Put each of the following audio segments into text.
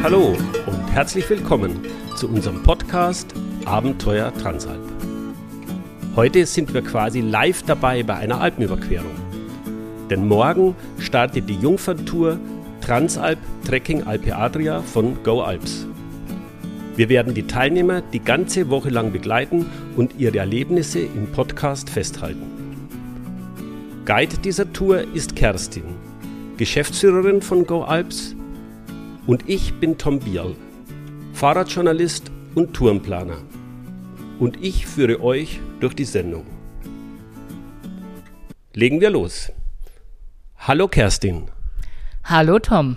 Hallo und herzlich willkommen zu unserem Podcast Abenteuer Transalp. Heute sind wir quasi live dabei bei einer Alpenüberquerung. Denn morgen startet die Jungferntour Transalp Trekking Alpe Adria von Go Alps. Wir werden die Teilnehmer die ganze Woche lang begleiten und ihre Erlebnisse im Podcast festhalten. Guide dieser Tour ist Kerstin, Geschäftsführerin von Go Alps und ich bin Tom Bierl, Fahrradjournalist und Tourenplaner. Und ich führe euch durch die Sendung. Legen wir los. Hallo Kerstin. Hallo Tom.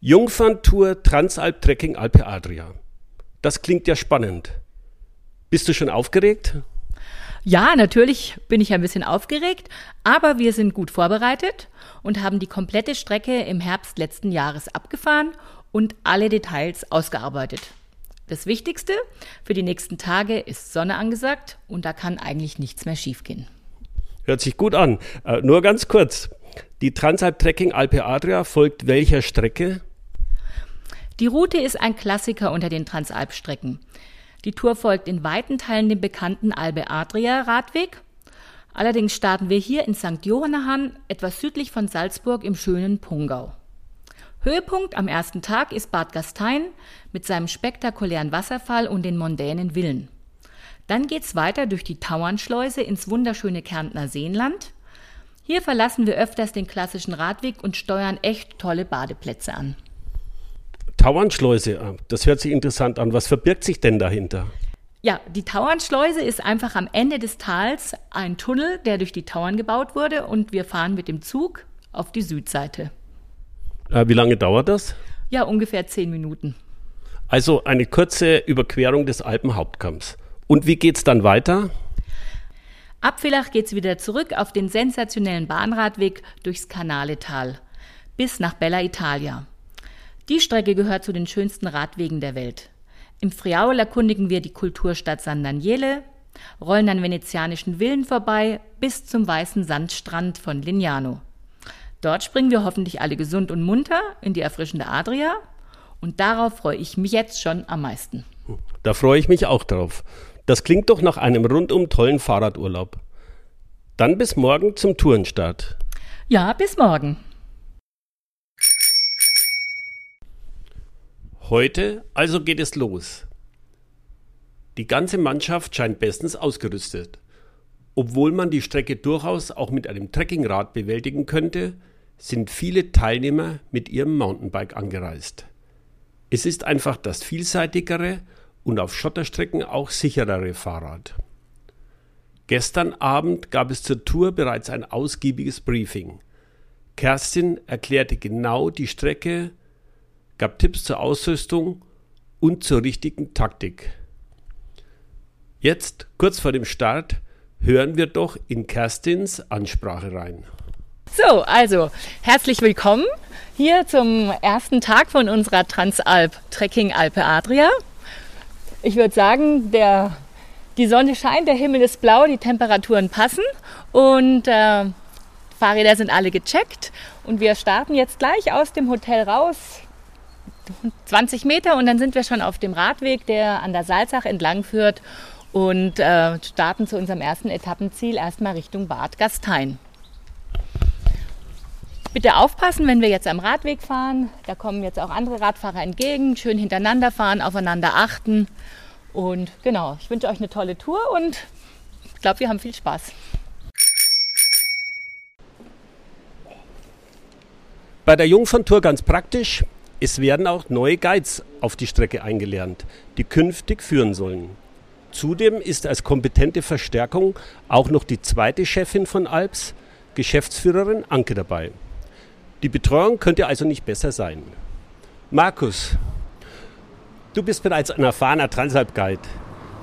Jungferntour Transalp Trekking Alpe Adria. Das klingt ja spannend. Bist du schon aufgeregt? Ja, natürlich bin ich ein bisschen aufgeregt, aber wir sind gut vorbereitet und haben die komplette Strecke im Herbst letzten Jahres abgefahren und alle Details ausgearbeitet. Das Wichtigste für die nächsten Tage ist Sonne angesagt und da kann eigentlich nichts mehr schiefgehen. Hört sich gut an. Äh, nur ganz kurz. Die Transalp Trekking Alpe Adria folgt welcher Strecke? Die Route ist ein Klassiker unter den Transalp-Strecken. Die Tour folgt in weiten Teilen dem bekannten Albe Adria Radweg. Allerdings starten wir hier in St. Johannahan, etwas südlich von Salzburg im schönen Pungau. Höhepunkt am ersten Tag ist Bad Gastein mit seinem spektakulären Wasserfall und den mondänen Villen. Dann geht's weiter durch die Tauernschleuse ins wunderschöne Kärntner Seenland. Hier verlassen wir öfters den klassischen Radweg und steuern echt tolle Badeplätze an. Tauernschleuse, das hört sich interessant an. Was verbirgt sich denn dahinter? Ja, die Tauernschleuse ist einfach am Ende des Tals ein Tunnel, der durch die Tauern gebaut wurde und wir fahren mit dem Zug auf die Südseite. Äh, wie lange dauert das? Ja, ungefähr zehn Minuten. Also eine kurze Überquerung des Alpenhauptkamms. Und wie geht's dann weiter? Ab Villach geht's wieder zurück auf den sensationellen Bahnradweg durchs Kanaletal bis nach Bella Italia. Die Strecke gehört zu den schönsten Radwegen der Welt. Im Friaul erkundigen wir die Kulturstadt San Daniele, rollen an venezianischen Villen vorbei bis zum weißen Sandstrand von Lignano. Dort springen wir hoffentlich alle gesund und munter in die erfrischende Adria und darauf freue ich mich jetzt schon am meisten. Da freue ich mich auch drauf. Das klingt doch nach einem rundum tollen Fahrradurlaub. Dann bis morgen zum Tourenstart. Ja, bis morgen. Heute also geht es los. Die ganze Mannschaft scheint bestens ausgerüstet. Obwohl man die Strecke durchaus auch mit einem Trekkingrad bewältigen könnte, sind viele Teilnehmer mit ihrem Mountainbike angereist. Es ist einfach das vielseitigere und auf Schotterstrecken auch sicherere Fahrrad. Gestern Abend gab es zur Tour bereits ein ausgiebiges Briefing. Kerstin erklärte genau die Strecke, gab Tipps zur Ausrüstung und zur richtigen Taktik. Jetzt, kurz vor dem Start, hören wir doch in Kerstins Ansprache rein. So, also herzlich willkommen hier zum ersten Tag von unserer Transalp Trekking Alpe Adria. Ich würde sagen, der, die Sonne scheint, der Himmel ist blau, die Temperaturen passen und äh, Fahrräder sind alle gecheckt und wir starten jetzt gleich aus dem Hotel raus 20 Meter und dann sind wir schon auf dem Radweg, der an der Salzach entlang führt und äh, starten zu unserem ersten Etappenziel erstmal Richtung Bad Gastein. Bitte aufpassen, wenn wir jetzt am Radweg fahren. Da kommen jetzt auch andere Radfahrer entgegen. Schön hintereinander fahren, aufeinander achten. Und genau, ich wünsche euch eine tolle Tour und ich glaube, wir haben viel Spaß. Bei der Jungferntour ganz praktisch. Es werden auch neue Guides auf die Strecke eingelernt, die künftig führen sollen. Zudem ist als kompetente Verstärkung auch noch die zweite Chefin von Alps, Geschäftsführerin Anke dabei. Die Betreuung könnte also nicht besser sein. Markus, du bist bereits ein erfahrener Transalp-Guide.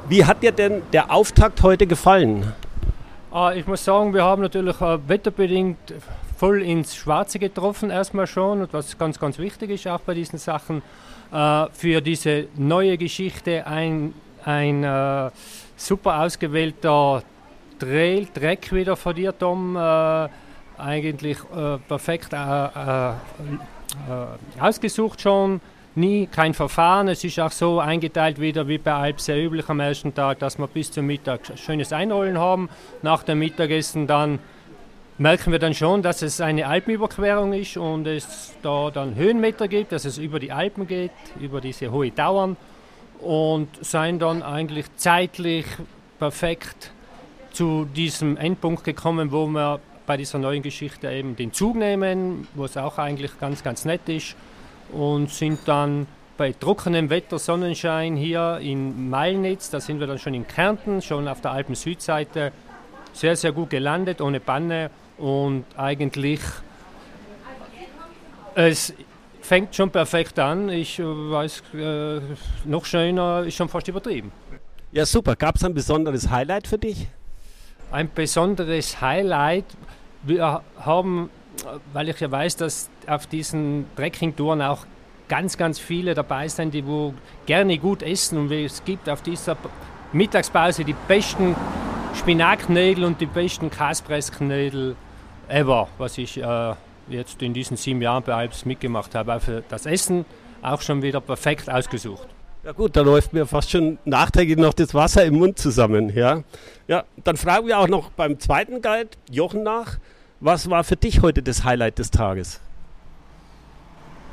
Wie hat dir denn der Auftakt heute gefallen? Ah, ich muss sagen, wir haben natürlich äh, wetterbedingt voll ins Schwarze getroffen erstmal schon und was ganz, ganz wichtig ist auch bei diesen Sachen, äh, für diese neue Geschichte ein, ein äh, super ausgewählter Trail, Track wieder von dir, Tom, äh, eigentlich äh, perfekt äh, äh, ausgesucht schon. Nie kein Verfahren. Es ist auch so eingeteilt wieder wie bei Alp sehr üblich am ersten Tag, dass wir bis zum Mittag schönes Einrollen haben. Nach dem Mittagessen dann merken wir dann schon, dass es eine Alpenüberquerung ist und es da dann Höhenmeter gibt, dass es über die Alpen geht, über diese hohe Dauern und seien dann eigentlich zeitlich perfekt zu diesem Endpunkt gekommen, wo wir bei dieser neuen Geschichte eben den Zug nehmen, wo es auch eigentlich ganz, ganz nett ist und sind dann bei trockenem Wetter, Sonnenschein hier in Meilnitz, da sind wir dann schon in Kärnten, schon auf der Alpen-Südseite, sehr, sehr gut gelandet, ohne Panne und eigentlich es fängt schon perfekt an. Ich weiß, äh, noch schöner ist schon fast übertrieben. Ja, super. Gab es ein besonderes Highlight für dich? Ein besonderes Highlight. Wir haben, weil ich ja weiß, dass auf diesen Trekking-Touren auch ganz, ganz viele dabei sind, die wo gerne gut essen und es gibt auf dieser Mittagspause die besten Spinatknödel und die besten Kaspressknödel ever, was ich äh, jetzt in diesen sieben Jahren bei Alps mitgemacht habe. Für das Essen auch schon wieder perfekt ausgesucht. Ja gut, da läuft mir fast schon nachträglich noch das Wasser im Mund zusammen. Ja, ja dann fragen wir auch noch beim zweiten Guide, Jochen, nach. Was war für dich heute das Highlight des Tages?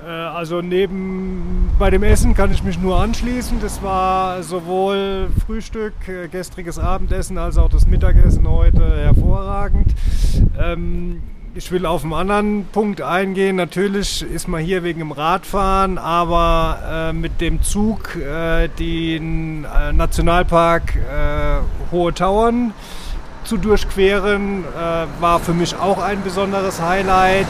Äh, also neben bei dem Essen kann ich mich nur anschließen. Das war sowohl Frühstück, äh, gestriges Abendessen als auch das Mittagessen heute hervorragend. Ähm, ich will auf einen anderen Punkt eingehen. Natürlich ist man hier wegen dem Radfahren, aber äh, mit dem Zug den Nationalpark Hohe Tauern zu durchqueren, war für mich auch ein besonderes Highlight.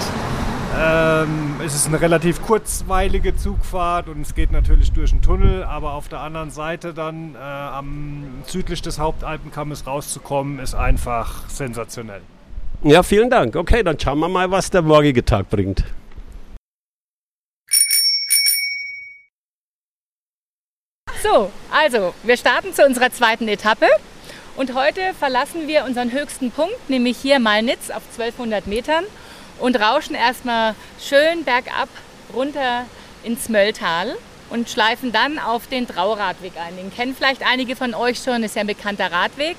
Ähm, es ist eine relativ kurzweilige Zugfahrt und es geht natürlich durch einen Tunnel, aber auf der anderen Seite dann äh, am südlich des Hauptalpenkammes rauszukommen, ist einfach sensationell. Ja, vielen Dank. Okay, dann schauen wir mal, was der morgige Tag bringt. So, also wir starten zu unserer zweiten Etappe und heute verlassen wir unseren höchsten Punkt, nämlich hier Malnitz auf 1200 Metern und rauschen erstmal schön bergab runter ins Mölltal und schleifen dann auf den Trauradweg ein. Den kennen vielleicht einige von euch schon, ist ja ein bekannter Radweg.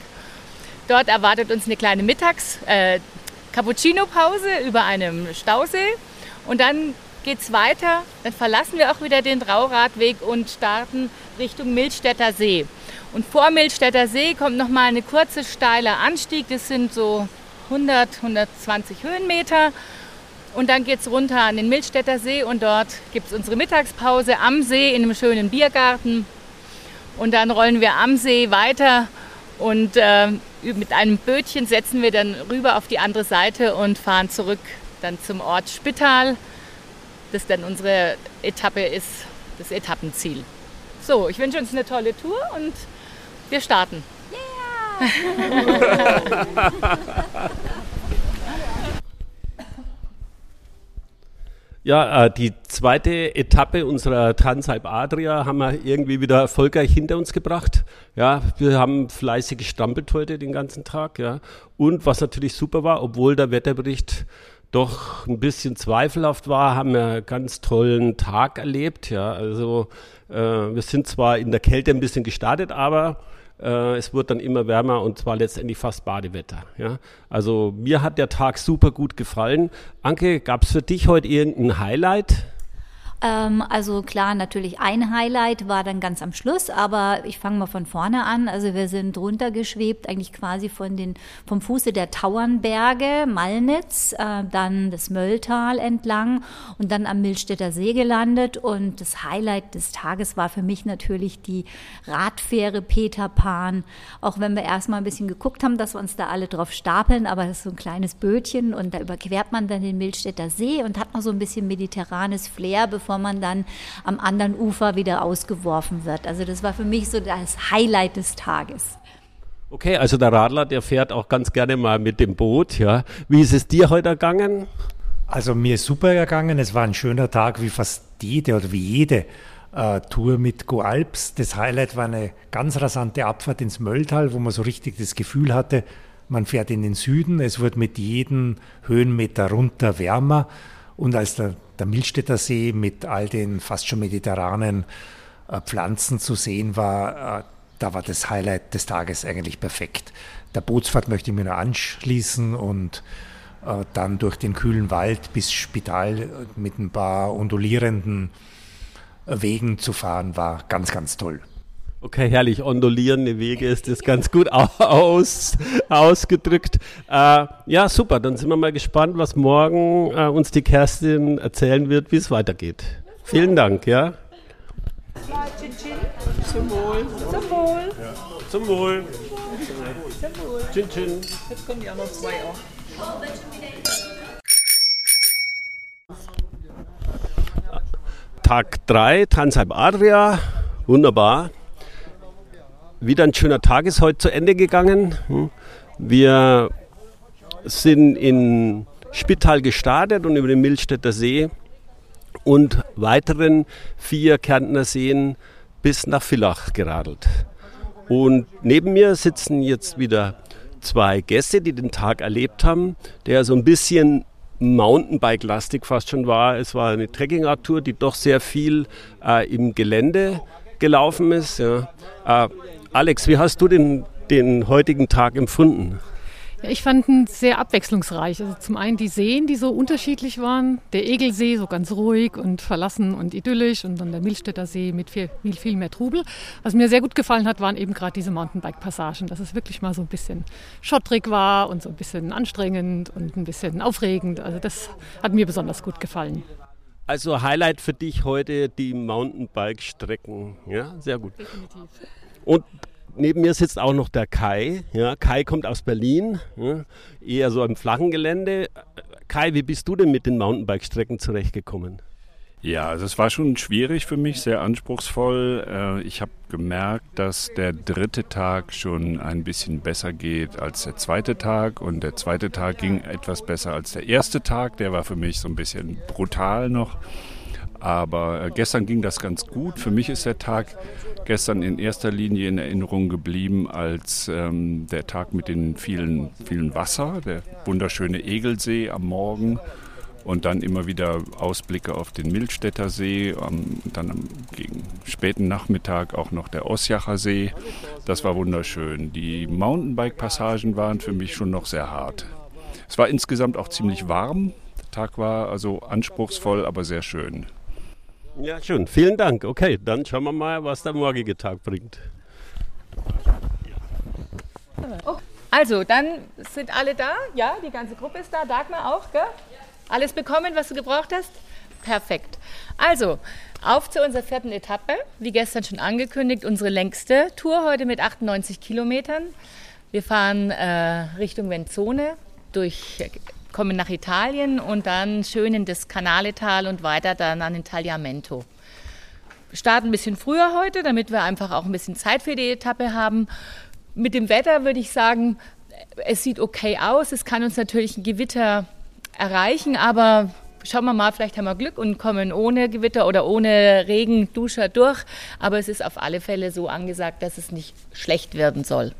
Dort erwartet uns eine kleine Mittags äh, Cappuccino-Pause über einem Stausee und dann geht es weiter. Dann verlassen wir auch wieder den Trauradweg und starten Richtung Milchstädter See. Und vor Milchstädter See kommt noch mal eine kurze steile Anstieg. Das sind so 100, 120 Höhenmeter. Und dann geht es runter an den Milchstädter See und dort gibt es unsere Mittagspause am See in einem schönen Biergarten. Und dann rollen wir am See weiter und äh, mit einem Bötchen setzen wir dann rüber auf die andere Seite und fahren zurück dann zum Ort Spittal, das dann unsere Etappe ist, das Etappenziel. So, ich wünsche uns eine tolle Tour und wir starten. Ja, äh, die zweite Etappe unserer Transalp Adria haben wir irgendwie wieder erfolgreich hinter uns gebracht. Ja, wir haben fleißig gestrampelt heute den ganzen Tag. Ja, und was natürlich super war, obwohl der Wetterbericht doch ein bisschen zweifelhaft war, haben wir einen ganz tollen Tag erlebt. Ja, also äh, wir sind zwar in der Kälte ein bisschen gestartet, aber äh, es wird dann immer wärmer und zwar letztendlich fast Badewetter. Ja? Also mir hat der Tag super gut gefallen. Anke, gab es für dich heute irgendein Highlight? Ähm, also klar, natürlich ein Highlight war dann ganz am Schluss, aber ich fange mal von vorne an. Also wir sind runtergeschwebt, eigentlich quasi von den, vom Fuße der Tauernberge, Malnitz, äh, dann das Mölltal entlang und dann am Milstädter See gelandet. Und das Highlight des Tages war für mich natürlich die Radfähre Peter Pan. Auch wenn wir erstmal ein bisschen geguckt haben, dass wir uns da alle drauf stapeln, aber das ist so ein kleines Bötchen und da überquert man dann den Milstädter See und hat noch so ein bisschen mediterranes Flair, bevor bevor man dann am anderen Ufer wieder ausgeworfen wird. Also das war für mich so das Highlight des Tages. Okay, also der Radler, der fährt auch ganz gerne mal mit dem Boot. Ja. Wie ist es dir heute ergangen? Also mir ist super ergangen. Es war ein schöner Tag wie fast jede oder wie jede äh, Tour mit Go Alps. Das Highlight war eine ganz rasante Abfahrt ins Mölltal, wo man so richtig das Gefühl hatte, man fährt in den Süden. Es wird mit jedem Höhenmeter runter wärmer. Und als der, der Milstädter See mit all den fast schon mediterranen äh, Pflanzen zu sehen war, äh, da war das Highlight des Tages eigentlich perfekt. Der Bootsfahrt möchte ich mir nur anschließen und äh, dann durch den kühlen Wald bis Spital mit ein paar undulierenden Wegen zu fahren, war ganz, ganz toll. Okay, herrlich. Ondulierende Wege ist das ganz gut aus, ausgedrückt. Äh, ja, super. Dann sind wir mal gespannt, was morgen äh, uns die Kerstin erzählen wird, wie es weitergeht. Vielen Dank, ja. Zum Wohl. Zum Wohl. Ja. Zum Wohl. Zum Wohl. Chin, chin. Jetzt kommen die anderen zwei auch. Tag 3, Transalp Adria. Wunderbar. Wieder ein schöner Tag ist heute zu Ende gegangen. Hm. Wir sind in Spital gestartet und über den Milstädter See und weiteren vier Kärntner Seen bis nach Villach geradelt. Und neben mir sitzen jetzt wieder zwei Gäste, die den Tag erlebt haben, der so ein bisschen Mountainbike-lastig fast schon war. Es war eine Trekking-Tour, die doch sehr viel äh, im Gelände gelaufen ist. Ja. Äh, Alex, wie hast du den, den heutigen Tag empfunden? Ja, ich fand ihn sehr abwechslungsreich. Also zum einen die Seen, die so unterschiedlich waren. Der Egelsee so ganz ruhig und verlassen und idyllisch und dann der Milstädter See mit viel, viel, viel mehr Trubel. Was mir sehr gut gefallen hat, waren eben gerade diese Mountainbike-Passagen, dass es wirklich mal so ein bisschen schottrig war und so ein bisschen anstrengend und ein bisschen aufregend. Also das hat mir besonders gut gefallen. Also Highlight für dich heute die Mountainbike-Strecken. Ja, sehr gut. Definitiv. Und neben mir sitzt auch noch der Kai. Ja, Kai kommt aus Berlin, ja, eher so im flachen Gelände. Kai, wie bist du denn mit den Mountainbike-Strecken zurechtgekommen? Ja, also es war schon schwierig für mich, sehr anspruchsvoll. Äh, ich habe gemerkt, dass der dritte Tag schon ein bisschen besser geht als der zweite Tag und der zweite Tag ging etwas besser als der erste Tag. Der war für mich so ein bisschen brutal noch. Aber äh, gestern ging das ganz gut. Für mich ist der Tag gestern in erster Linie in Erinnerung geblieben als ähm, der Tag mit den vielen, vielen Wasser, der wunderschöne Egelsee am Morgen und dann immer wieder Ausblicke auf den Milstädter See, ähm, dann am gegen späten Nachmittag auch noch der Osjacher See. Das war wunderschön. Die Mountainbike-Passagen waren für mich schon noch sehr hart. Es war insgesamt auch ziemlich warm. Der Tag war also anspruchsvoll, aber sehr schön. Ja, schön. Vielen Dank. Okay, dann schauen wir mal, was der morgige Tag bringt. Also, dann sind alle da. Ja, die ganze Gruppe ist da. Dagmar auch, gell? Alles bekommen, was du gebraucht hast? Perfekt. Also, auf zu unserer vierten Etappe. Wie gestern schon angekündigt, unsere längste Tour heute mit 98 Kilometern. Wir fahren äh, Richtung Venzone durch kommen nach Italien und dann schön in das Canaletal und weiter dann an den Tagliamento. Wir starten ein bisschen früher heute, damit wir einfach auch ein bisschen Zeit für die Etappe haben. Mit dem Wetter würde ich sagen, es sieht okay aus. Es kann uns natürlich ein Gewitter erreichen, aber schauen wir mal, vielleicht haben wir Glück und kommen ohne Gewitter oder ohne Regenduscher durch. Aber es ist auf alle Fälle so angesagt, dass es nicht schlecht werden soll.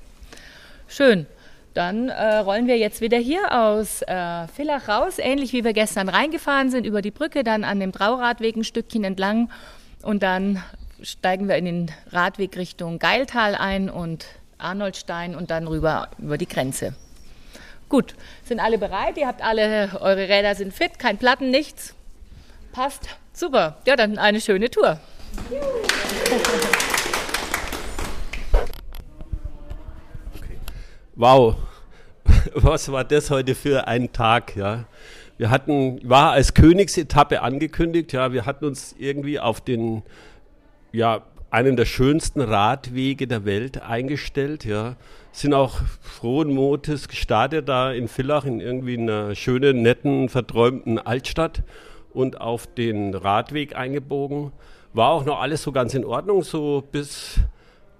Schön. Dann äh, rollen wir jetzt wieder hier aus äh, Villach raus, ähnlich wie wir gestern reingefahren sind, über die Brücke, dann an dem Trauradweg ein Stückchen entlang und dann steigen wir in den Radweg Richtung Geiltal ein und Arnoldstein und dann rüber über die Grenze. Gut, sind alle bereit? Ihr habt alle, eure Räder sind fit, kein Platten, nichts. Passt. Super. Ja, dann eine schöne Tour. wow, was war das heute für ein Tag, ja. Wir hatten, war als Königsetappe angekündigt, ja, wir hatten uns irgendwie auf den, ja, einen der schönsten Radwege der Welt eingestellt, ja. Sind auch frohen Mutes gestartet da in Villach in irgendwie einer schönen, netten, verträumten Altstadt und auf den Radweg eingebogen. War auch noch alles so ganz in Ordnung, so bis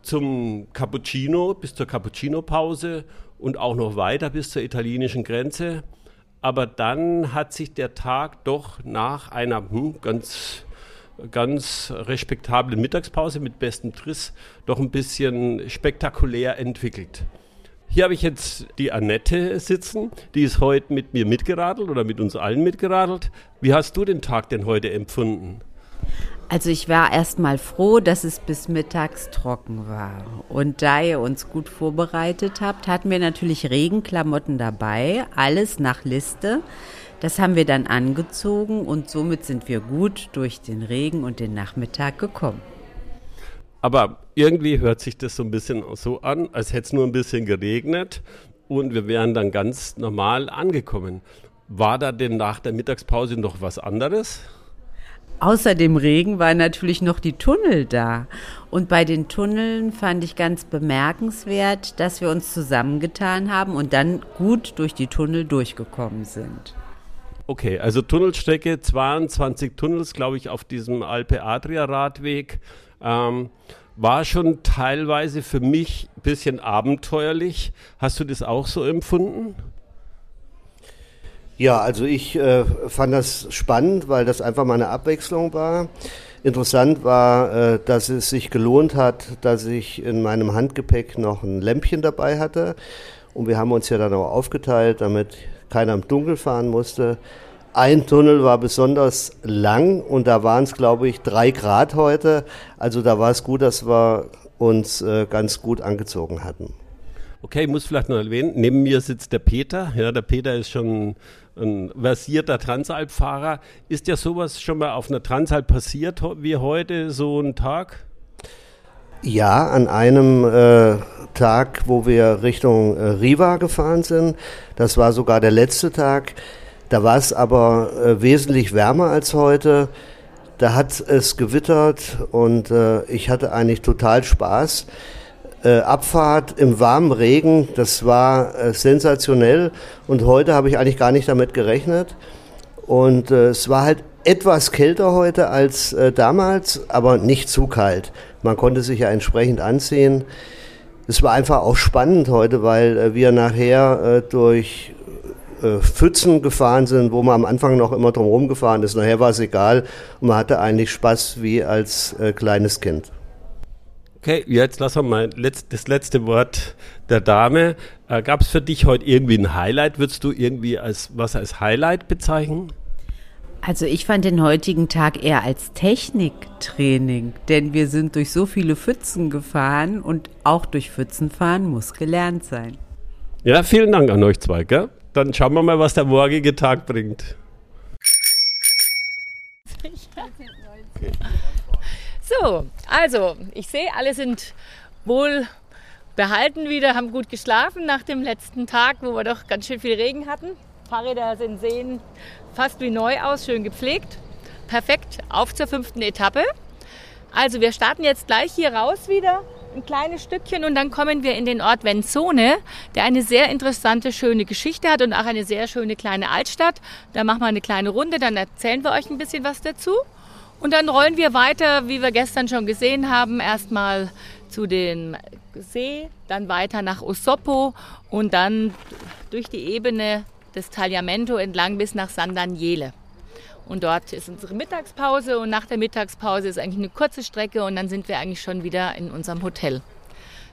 zum Cappuccino, bis zur Cappuccino-Pause und auch noch weiter bis zur italienischen Grenze. Aber dann hat sich der Tag doch nach einer hm, ganz, ganz respektablen Mittagspause mit bestem Triss doch ein bisschen spektakulär entwickelt. Hier habe ich jetzt die Annette sitzen, die ist heute mit mir mitgeradelt oder mit uns allen mitgeradelt. Wie hast du den Tag denn heute empfunden? Also ich war erstmal froh, dass es bis mittags trocken war. Und da ihr uns gut vorbereitet habt, hatten wir natürlich Regenklamotten dabei, alles nach Liste. Das haben wir dann angezogen und somit sind wir gut durch den Regen und den Nachmittag gekommen. Aber irgendwie hört sich das so ein bisschen so an, als hätte es nur ein bisschen geregnet und wir wären dann ganz normal angekommen. War da denn nach der Mittagspause noch was anderes? Außer dem Regen waren natürlich noch die Tunnel da. Und bei den Tunneln fand ich ganz bemerkenswert, dass wir uns zusammengetan haben und dann gut durch die Tunnel durchgekommen sind. Okay, also Tunnelstrecke, 22 Tunnels, glaube ich, auf diesem Alpe Adria Radweg. Ähm, war schon teilweise für mich ein bisschen abenteuerlich. Hast du das auch so empfunden? Ja, also ich äh, fand das spannend, weil das einfach mal eine Abwechslung war. Interessant war, äh, dass es sich gelohnt hat, dass ich in meinem Handgepäck noch ein Lämpchen dabei hatte. Und wir haben uns ja dann auch aufgeteilt, damit keiner im Dunkeln fahren musste. Ein Tunnel war besonders lang und da waren es, glaube ich, drei Grad heute. Also da war es gut, dass wir uns äh, ganz gut angezogen hatten. Okay, ich muss vielleicht noch erwähnen, neben mir sitzt der Peter. Ja, der Peter ist schon ein versierter Transalp-Fahrer. Ist ja sowas schon mal auf einer Transalp passiert wie heute, so ein Tag? Ja, an einem äh, Tag, wo wir Richtung äh, Riva gefahren sind. Das war sogar der letzte Tag. Da war es aber äh, wesentlich wärmer als heute. Da hat es gewittert und äh, ich hatte eigentlich total Spaß. Äh, Abfahrt im warmen Regen, das war äh, sensationell und heute habe ich eigentlich gar nicht damit gerechnet. Und äh, es war halt etwas kälter heute als damals, aber nicht zu kalt. Man konnte sich ja entsprechend anziehen. Es war einfach auch spannend heute, weil wir nachher durch Pfützen gefahren sind, wo man am Anfang noch immer drum gefahren ist. Nachher war es egal und man hatte eigentlich Spaß wie als kleines Kind. Okay, jetzt lassen wir mal das letzte Wort der Dame. Äh, Gab es für dich heute irgendwie ein Highlight? Würdest du irgendwie als was als Highlight bezeichnen? Also ich fand den heutigen Tag eher als Techniktraining, denn wir sind durch so viele Pfützen gefahren und auch durch Pfützen fahren muss gelernt sein. Ja, vielen Dank an euch zwei. Gell? Dann schauen wir mal, was der morgige Tag bringt. So, also ich sehe, alle sind wohl behalten wieder, haben gut geschlafen nach dem letzten Tag, wo wir doch ganz schön viel Regen hatten. Fahrräder sind sehen fast wie neu aus, schön gepflegt. Perfekt, auf zur fünften Etappe. Also wir starten jetzt gleich hier raus wieder ein kleines Stückchen und dann kommen wir in den Ort Venzone, der eine sehr interessante, schöne Geschichte hat und auch eine sehr schöne kleine Altstadt. Da machen wir eine kleine Runde, dann erzählen wir euch ein bisschen was dazu. Und dann rollen wir weiter, wie wir gestern schon gesehen haben, erstmal zu dem See, dann weiter nach Osopo und dann durch die Ebene des Tagliamento entlang bis nach San Daniele. Und dort ist unsere Mittagspause und nach der Mittagspause ist eigentlich eine kurze Strecke und dann sind wir eigentlich schon wieder in unserem Hotel.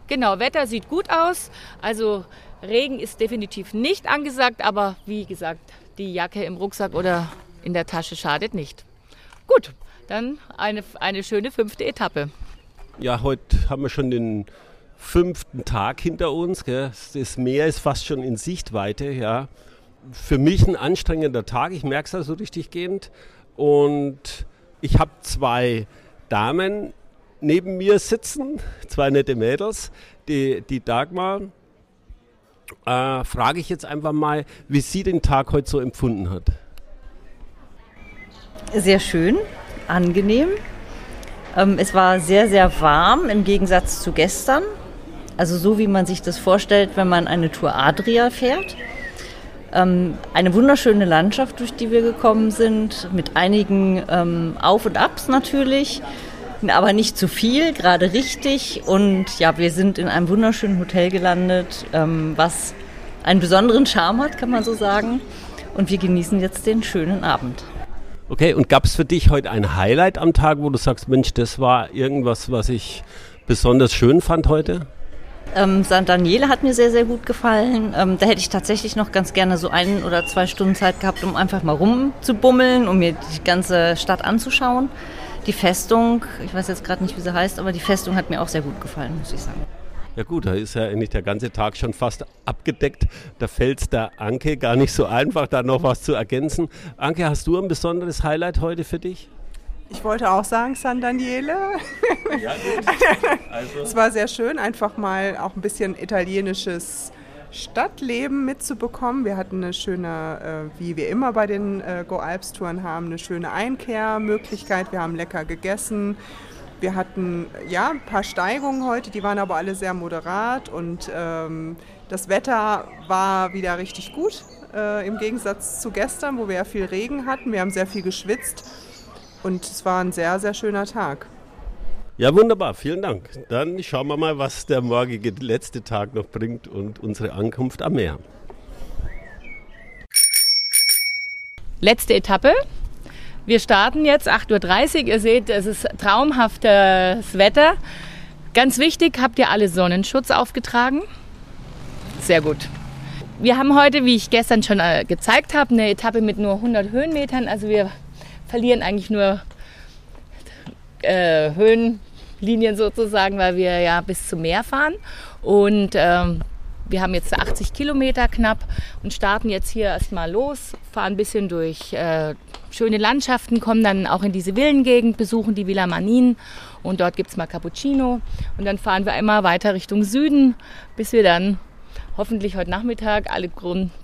Genau, Wetter sieht gut aus. Also Regen ist definitiv nicht angesagt, aber wie gesagt, die Jacke im Rucksack oder in der Tasche schadet nicht. Gut, dann eine, eine schöne fünfte Etappe. Ja, heute haben wir schon den fünften Tag hinter uns. Gell. Das Meer ist fast schon in Sichtweite. Ja für mich ein anstrengender Tag. Ich merke es also richtig gehend. Und ich habe zwei Damen neben mir sitzen, zwei nette Mädels, die, die Dagmar. Äh, frage ich jetzt einfach mal, wie sie den Tag heute so empfunden hat. Sehr schön, angenehm. Ähm, es war sehr, sehr warm im Gegensatz zu gestern. Also so wie man sich das vorstellt, wenn man eine Tour Adria fährt. Ähm, eine wunderschöne Landschaft, durch die wir gekommen sind, mit einigen ähm, Auf- und Abs natürlich, aber nicht zu viel, gerade richtig. Und ja, wir sind in einem wunderschönen Hotel gelandet, ähm, was einen besonderen Charme hat, kann man so sagen. Und wir genießen jetzt den schönen Abend. Okay, und gab es für dich heute ein Highlight am Tag, wo du sagst, Mensch, das war irgendwas, was ich besonders schön fand heute? Ähm, St. Daniele hat mir sehr, sehr gut gefallen. Ähm, da hätte ich tatsächlich noch ganz gerne so ein oder zwei Stunden Zeit gehabt, um einfach mal rumzubummeln, um mir die ganze Stadt anzuschauen. Die Festung, ich weiß jetzt gerade nicht, wie sie heißt, aber die Festung hat mir auch sehr gut gefallen, muss ich sagen. Ja gut, da ist ja eigentlich der ganze Tag schon fast abgedeckt. Da fällt es der Anke gar nicht so einfach, da noch was zu ergänzen. Anke, hast du ein besonderes Highlight heute für dich? Ich wollte auch sagen San Daniele. Ja, also. es war sehr schön, einfach mal auch ein bisschen italienisches Stadtleben mitzubekommen. Wir hatten eine schöne, äh, wie wir immer bei den äh, Go Alps Touren haben, eine schöne Einkehrmöglichkeit. Wir haben lecker gegessen. Wir hatten ja ein paar Steigungen heute, die waren aber alle sehr moderat und ähm, das Wetter war wieder richtig gut äh, im Gegensatz zu gestern, wo wir ja viel Regen hatten. Wir haben sehr viel geschwitzt und es war ein sehr, sehr schöner Tag. Ja, wunderbar, vielen Dank. Dann schauen wir mal, was der morgige letzte Tag noch bringt und unsere Ankunft am Meer. Letzte Etappe. Wir starten jetzt 8.30 Uhr. Ihr seht, es ist traumhaftes Wetter. Ganz wichtig, habt ihr alle Sonnenschutz aufgetragen? Sehr gut. Wir haben heute, wie ich gestern schon äh, gezeigt habe, eine Etappe mit nur 100 Höhenmetern. Also wir verlieren eigentlich nur äh, Höhenlinien sozusagen, weil wir ja bis zum Meer fahren. Und ähm, wir haben jetzt 80 Kilometer knapp und starten jetzt hier erstmal los, fahren ein bisschen durch äh, schöne Landschaften, kommen dann auch in diese Villengegend, besuchen die Villa Manin und dort gibt es mal Cappuccino. Und dann fahren wir einmal weiter Richtung Süden, bis wir dann hoffentlich heute Nachmittag alle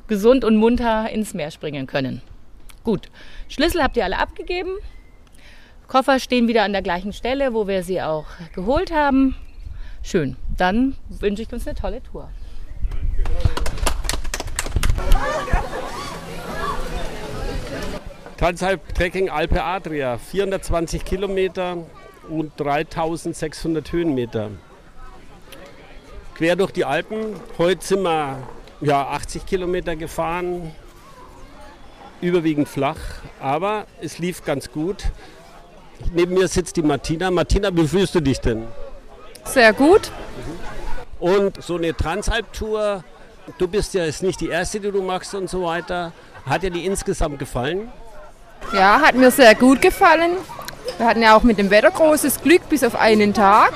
gesund und munter ins Meer springen können. Gut, Schlüssel habt ihr alle abgegeben. Koffer stehen wieder an der gleichen Stelle, wo wir sie auch geholt haben. Schön. Dann wünsche ich uns eine tolle Tour. Transalp Trekking Alpe Adria, 420 Kilometer und 3600 Höhenmeter. Quer durch die Alpen. Heute sind wir ja, 80 Kilometer gefahren, überwiegend flach, aber es lief ganz gut. Neben mir sitzt die Martina. Martina, wie fühlst du dich denn? Sehr gut. Und so eine Transalp-Tour, du bist ja jetzt nicht die erste, die du machst und so weiter. Hat dir die insgesamt gefallen? Ja, hat mir sehr gut gefallen. Wir hatten ja auch mit dem Wetter großes Glück bis auf einen Tag.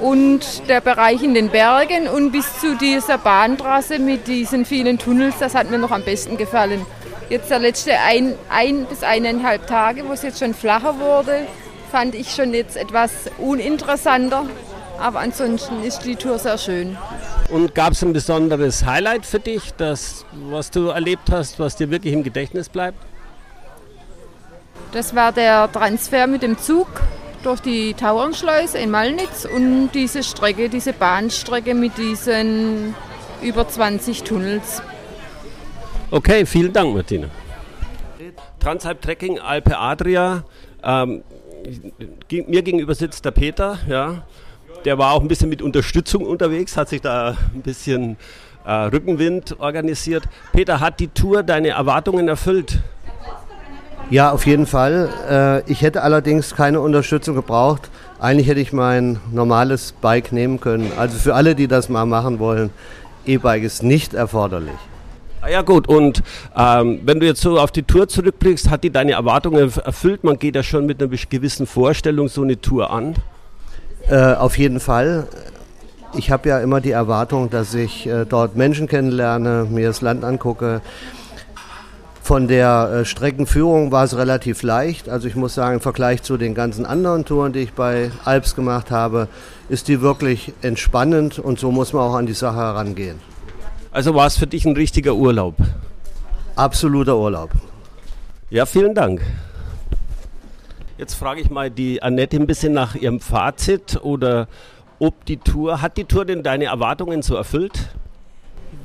Und der Bereich in den Bergen und bis zu dieser Bahntrasse mit diesen vielen Tunnels, das hat mir noch am besten gefallen. Jetzt der letzte ein, ein bis eineinhalb Tage, wo es jetzt schon flacher wurde, fand ich schon jetzt etwas uninteressanter. Aber ansonsten ist die Tour sehr schön. Und gab es ein besonderes Highlight für dich, das, was du erlebt hast, was dir wirklich im Gedächtnis bleibt? Das war der Transfer mit dem Zug durch die Tauernschleuse in Malnitz und diese Strecke, diese Bahnstrecke mit diesen über 20 Tunnels. Okay, vielen Dank, Martina. Transalp Trekking Alpe Adria. Ähm, mir gegenüber sitzt der Peter, ja. Der war auch ein bisschen mit Unterstützung unterwegs, hat sich da ein bisschen äh, Rückenwind organisiert. Peter, hat die Tour deine Erwartungen erfüllt? Ja, auf jeden Fall. Äh, ich hätte allerdings keine Unterstützung gebraucht. Eigentlich hätte ich mein normales Bike nehmen können. Also für alle, die das mal machen wollen, E-Bike ist nicht erforderlich. Ja gut, und ähm, wenn du jetzt so auf die Tour zurückblickst, hat die deine Erwartungen erfüllt? Man geht ja schon mit einer gewissen Vorstellung so eine Tour an. Äh, auf jeden Fall. Ich habe ja immer die Erwartung, dass ich äh, dort Menschen kennenlerne, mir das Land angucke. Von der äh, Streckenführung war es relativ leicht. Also ich muss sagen, im Vergleich zu den ganzen anderen Touren, die ich bei Alps gemacht habe, ist die wirklich entspannend und so muss man auch an die Sache herangehen. Also war es für dich ein richtiger Urlaub? Absoluter Urlaub. Ja, vielen Dank. Jetzt frage ich mal die Annette ein bisschen nach ihrem Fazit oder ob die Tour, hat die Tour denn deine Erwartungen so erfüllt?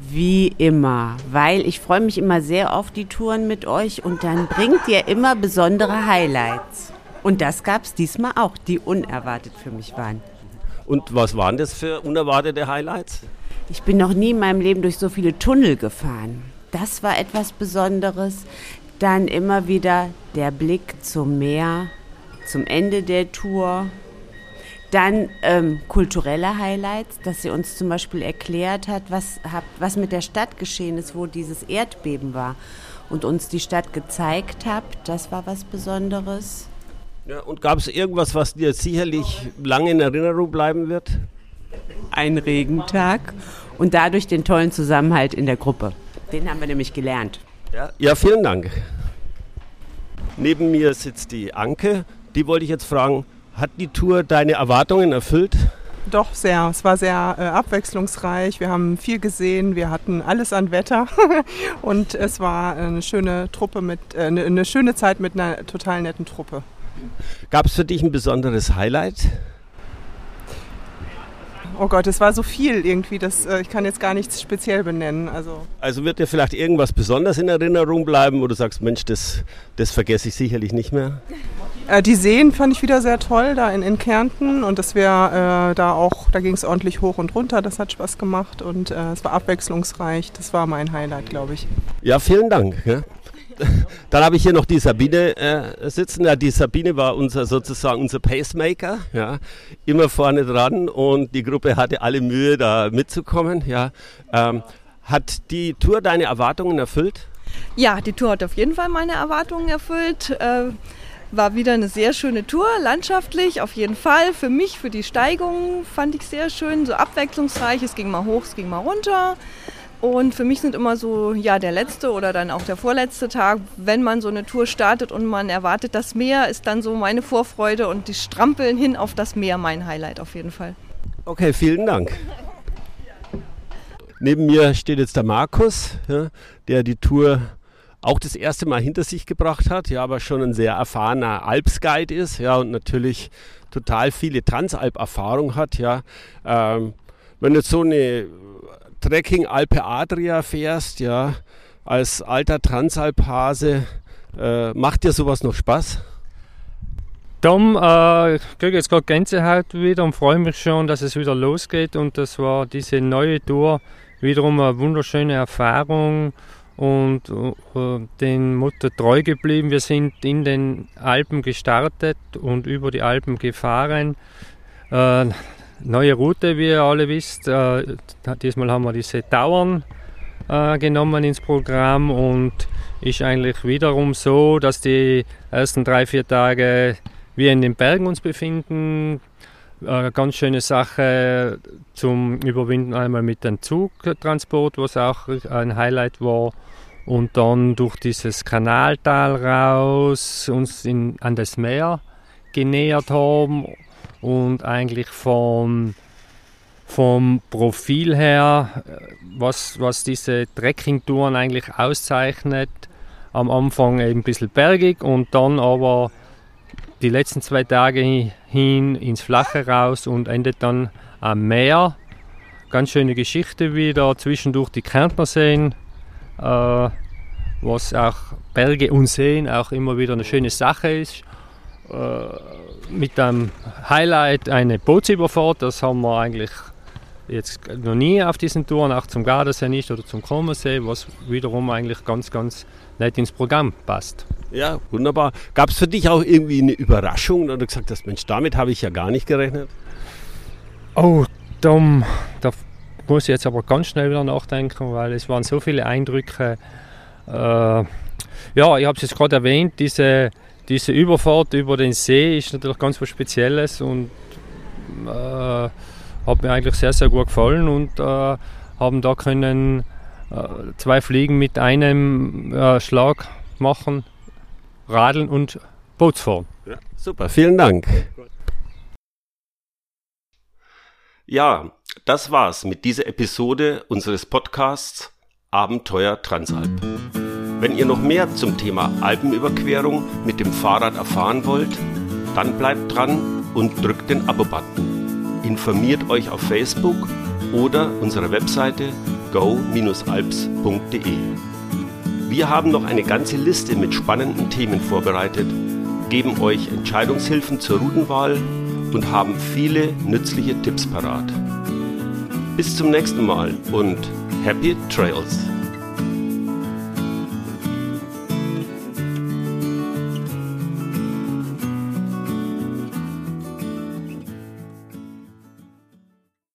Wie immer, weil ich freue mich immer sehr auf die Touren mit euch und dann bringt ihr immer besondere Highlights. Und das gab es diesmal auch, die unerwartet für mich waren. Und was waren das für unerwartete Highlights? Ich bin noch nie in meinem Leben durch so viele Tunnel gefahren. Das war etwas Besonderes. Dann immer wieder der Blick zum Meer, zum Ende der Tour. Dann ähm, kulturelle Highlights, dass sie uns zum Beispiel erklärt hat, was, hab, was mit der Stadt geschehen ist, wo dieses Erdbeben war und uns die Stadt gezeigt hat. Das war was Besonderes. Ja, und gab es irgendwas, was dir sicherlich lange in Erinnerung bleiben wird? Ein Regentag und dadurch den tollen Zusammenhalt in der Gruppe. Den haben wir nämlich gelernt. Ja, ja vielen Dank. Neben mir sitzt die Anke. Die wollte ich jetzt fragen, hat die Tour deine Erwartungen erfüllt? Doch, sehr. Es war sehr äh, abwechslungsreich. Wir haben viel gesehen. Wir hatten alles an Wetter. und es war eine schöne Truppe mit, äh, eine, eine schöne Zeit mit einer total netten Truppe. Gab es für dich ein besonderes Highlight? Oh Gott, es war so viel irgendwie, dass äh, ich kann jetzt gar nichts speziell benennen. Also. also wird dir vielleicht irgendwas besonders in Erinnerung bleiben, wo du sagst, Mensch, das, das vergesse ich sicherlich nicht mehr? Äh, die Seen fand ich wieder sehr toll da in, in Kärnten und das wäre äh, da auch, da ging es ordentlich hoch und runter, das hat Spaß gemacht und äh, es war abwechslungsreich, das war mein Highlight, glaube ich. Ja, vielen Dank. Ja. Dann habe ich hier noch die Sabine äh, sitzen. Ja, die Sabine war unser sozusagen unser Pacemaker, ja, immer vorne dran und die Gruppe hatte alle Mühe, da mitzukommen. Ja. Ähm, hat die Tour deine Erwartungen erfüllt? Ja, die Tour hat auf jeden Fall meine Erwartungen erfüllt. Äh, war wieder eine sehr schöne Tour, landschaftlich auf jeden Fall. Für mich, für die Steigung fand ich sehr schön, so abwechslungsreich. Es ging mal hoch, es ging mal runter. Und für mich sind immer so, ja, der letzte oder dann auch der vorletzte Tag, wenn man so eine Tour startet und man erwartet das Meer, ist dann so meine Vorfreude und die Strampeln hin auf das Meer mein Highlight auf jeden Fall. Okay, vielen Dank. Neben mir steht jetzt der Markus, ja, der die Tour auch das erste Mal hinter sich gebracht hat, ja, aber schon ein sehr erfahrener Alpsguide ist, ja, und natürlich total viele Transalp-Erfahrung hat, ja. Ähm, wenn jetzt so eine Trekking Alpe Adria fährst, ja, als alter Transalphase, äh, macht dir sowas noch Spaß? Tom, äh, ich kriege jetzt gerade Gänsehaut wieder und freue mich schon, dass es wieder losgeht. Und das war diese neue Tour wiederum eine wunderschöne Erfahrung und äh, den Mutter treu geblieben. Wir sind in den Alpen gestartet und über die Alpen gefahren. Äh, neue Route, wie ihr alle wisst. Äh, diesmal haben wir diese Tauern äh, genommen ins Programm und ist eigentlich wiederum so, dass die ersten drei, vier Tage wir in den Bergen uns befinden. Äh, ganz schöne Sache zum Überwinden einmal mit dem Zugtransport, was auch ein Highlight war. Und dann durch dieses Kanaltal raus uns in, an das Meer genähert haben und eigentlich vom, vom Profil her, was, was diese Trekkingtouren eigentlich auszeichnet, am Anfang eben ein bisschen bergig und dann aber die letzten zwei Tage hin ins Flache raus und endet dann am Meer. Ganz schöne Geschichte wieder, zwischendurch die Kärntner Seen, äh, was auch Berge und Seen auch immer wieder eine schöne Sache ist. Äh, mit dem Highlight eine Bootsüberfahrt. Das haben wir eigentlich jetzt noch nie auf diesen Touren, auch zum Gardasee nicht oder zum Krommersee, was wiederum eigentlich ganz, ganz nett ins Programm passt. Ja, wunderbar. Gab es für dich auch irgendwie eine Überraschung, da du gesagt hast, Mensch, damit habe ich ja gar nicht gerechnet? Oh, Tom, da muss ich jetzt aber ganz schnell wieder nachdenken, weil es waren so viele Eindrücke. Äh, ja, ich habe es jetzt gerade erwähnt, diese diese Überfahrt über den See ist natürlich ganz was Spezielles und äh, hat mir eigentlich sehr, sehr gut gefallen und äh, haben da können äh, zwei Fliegen mit einem äh, Schlag machen, Radeln und Bootsfahren. Ja, super, vielen Dank. Ja, das war's mit dieser Episode unseres Podcasts Abenteuer Transalp. Wenn ihr noch mehr zum Thema Alpenüberquerung mit dem Fahrrad erfahren wollt, dann bleibt dran und drückt den Abo-Button. Informiert euch auf Facebook oder unserer Webseite go-alps.de. Wir haben noch eine ganze Liste mit spannenden Themen vorbereitet, geben euch Entscheidungshilfen zur Routenwahl und haben viele nützliche Tipps parat. Bis zum nächsten Mal und Happy Trails!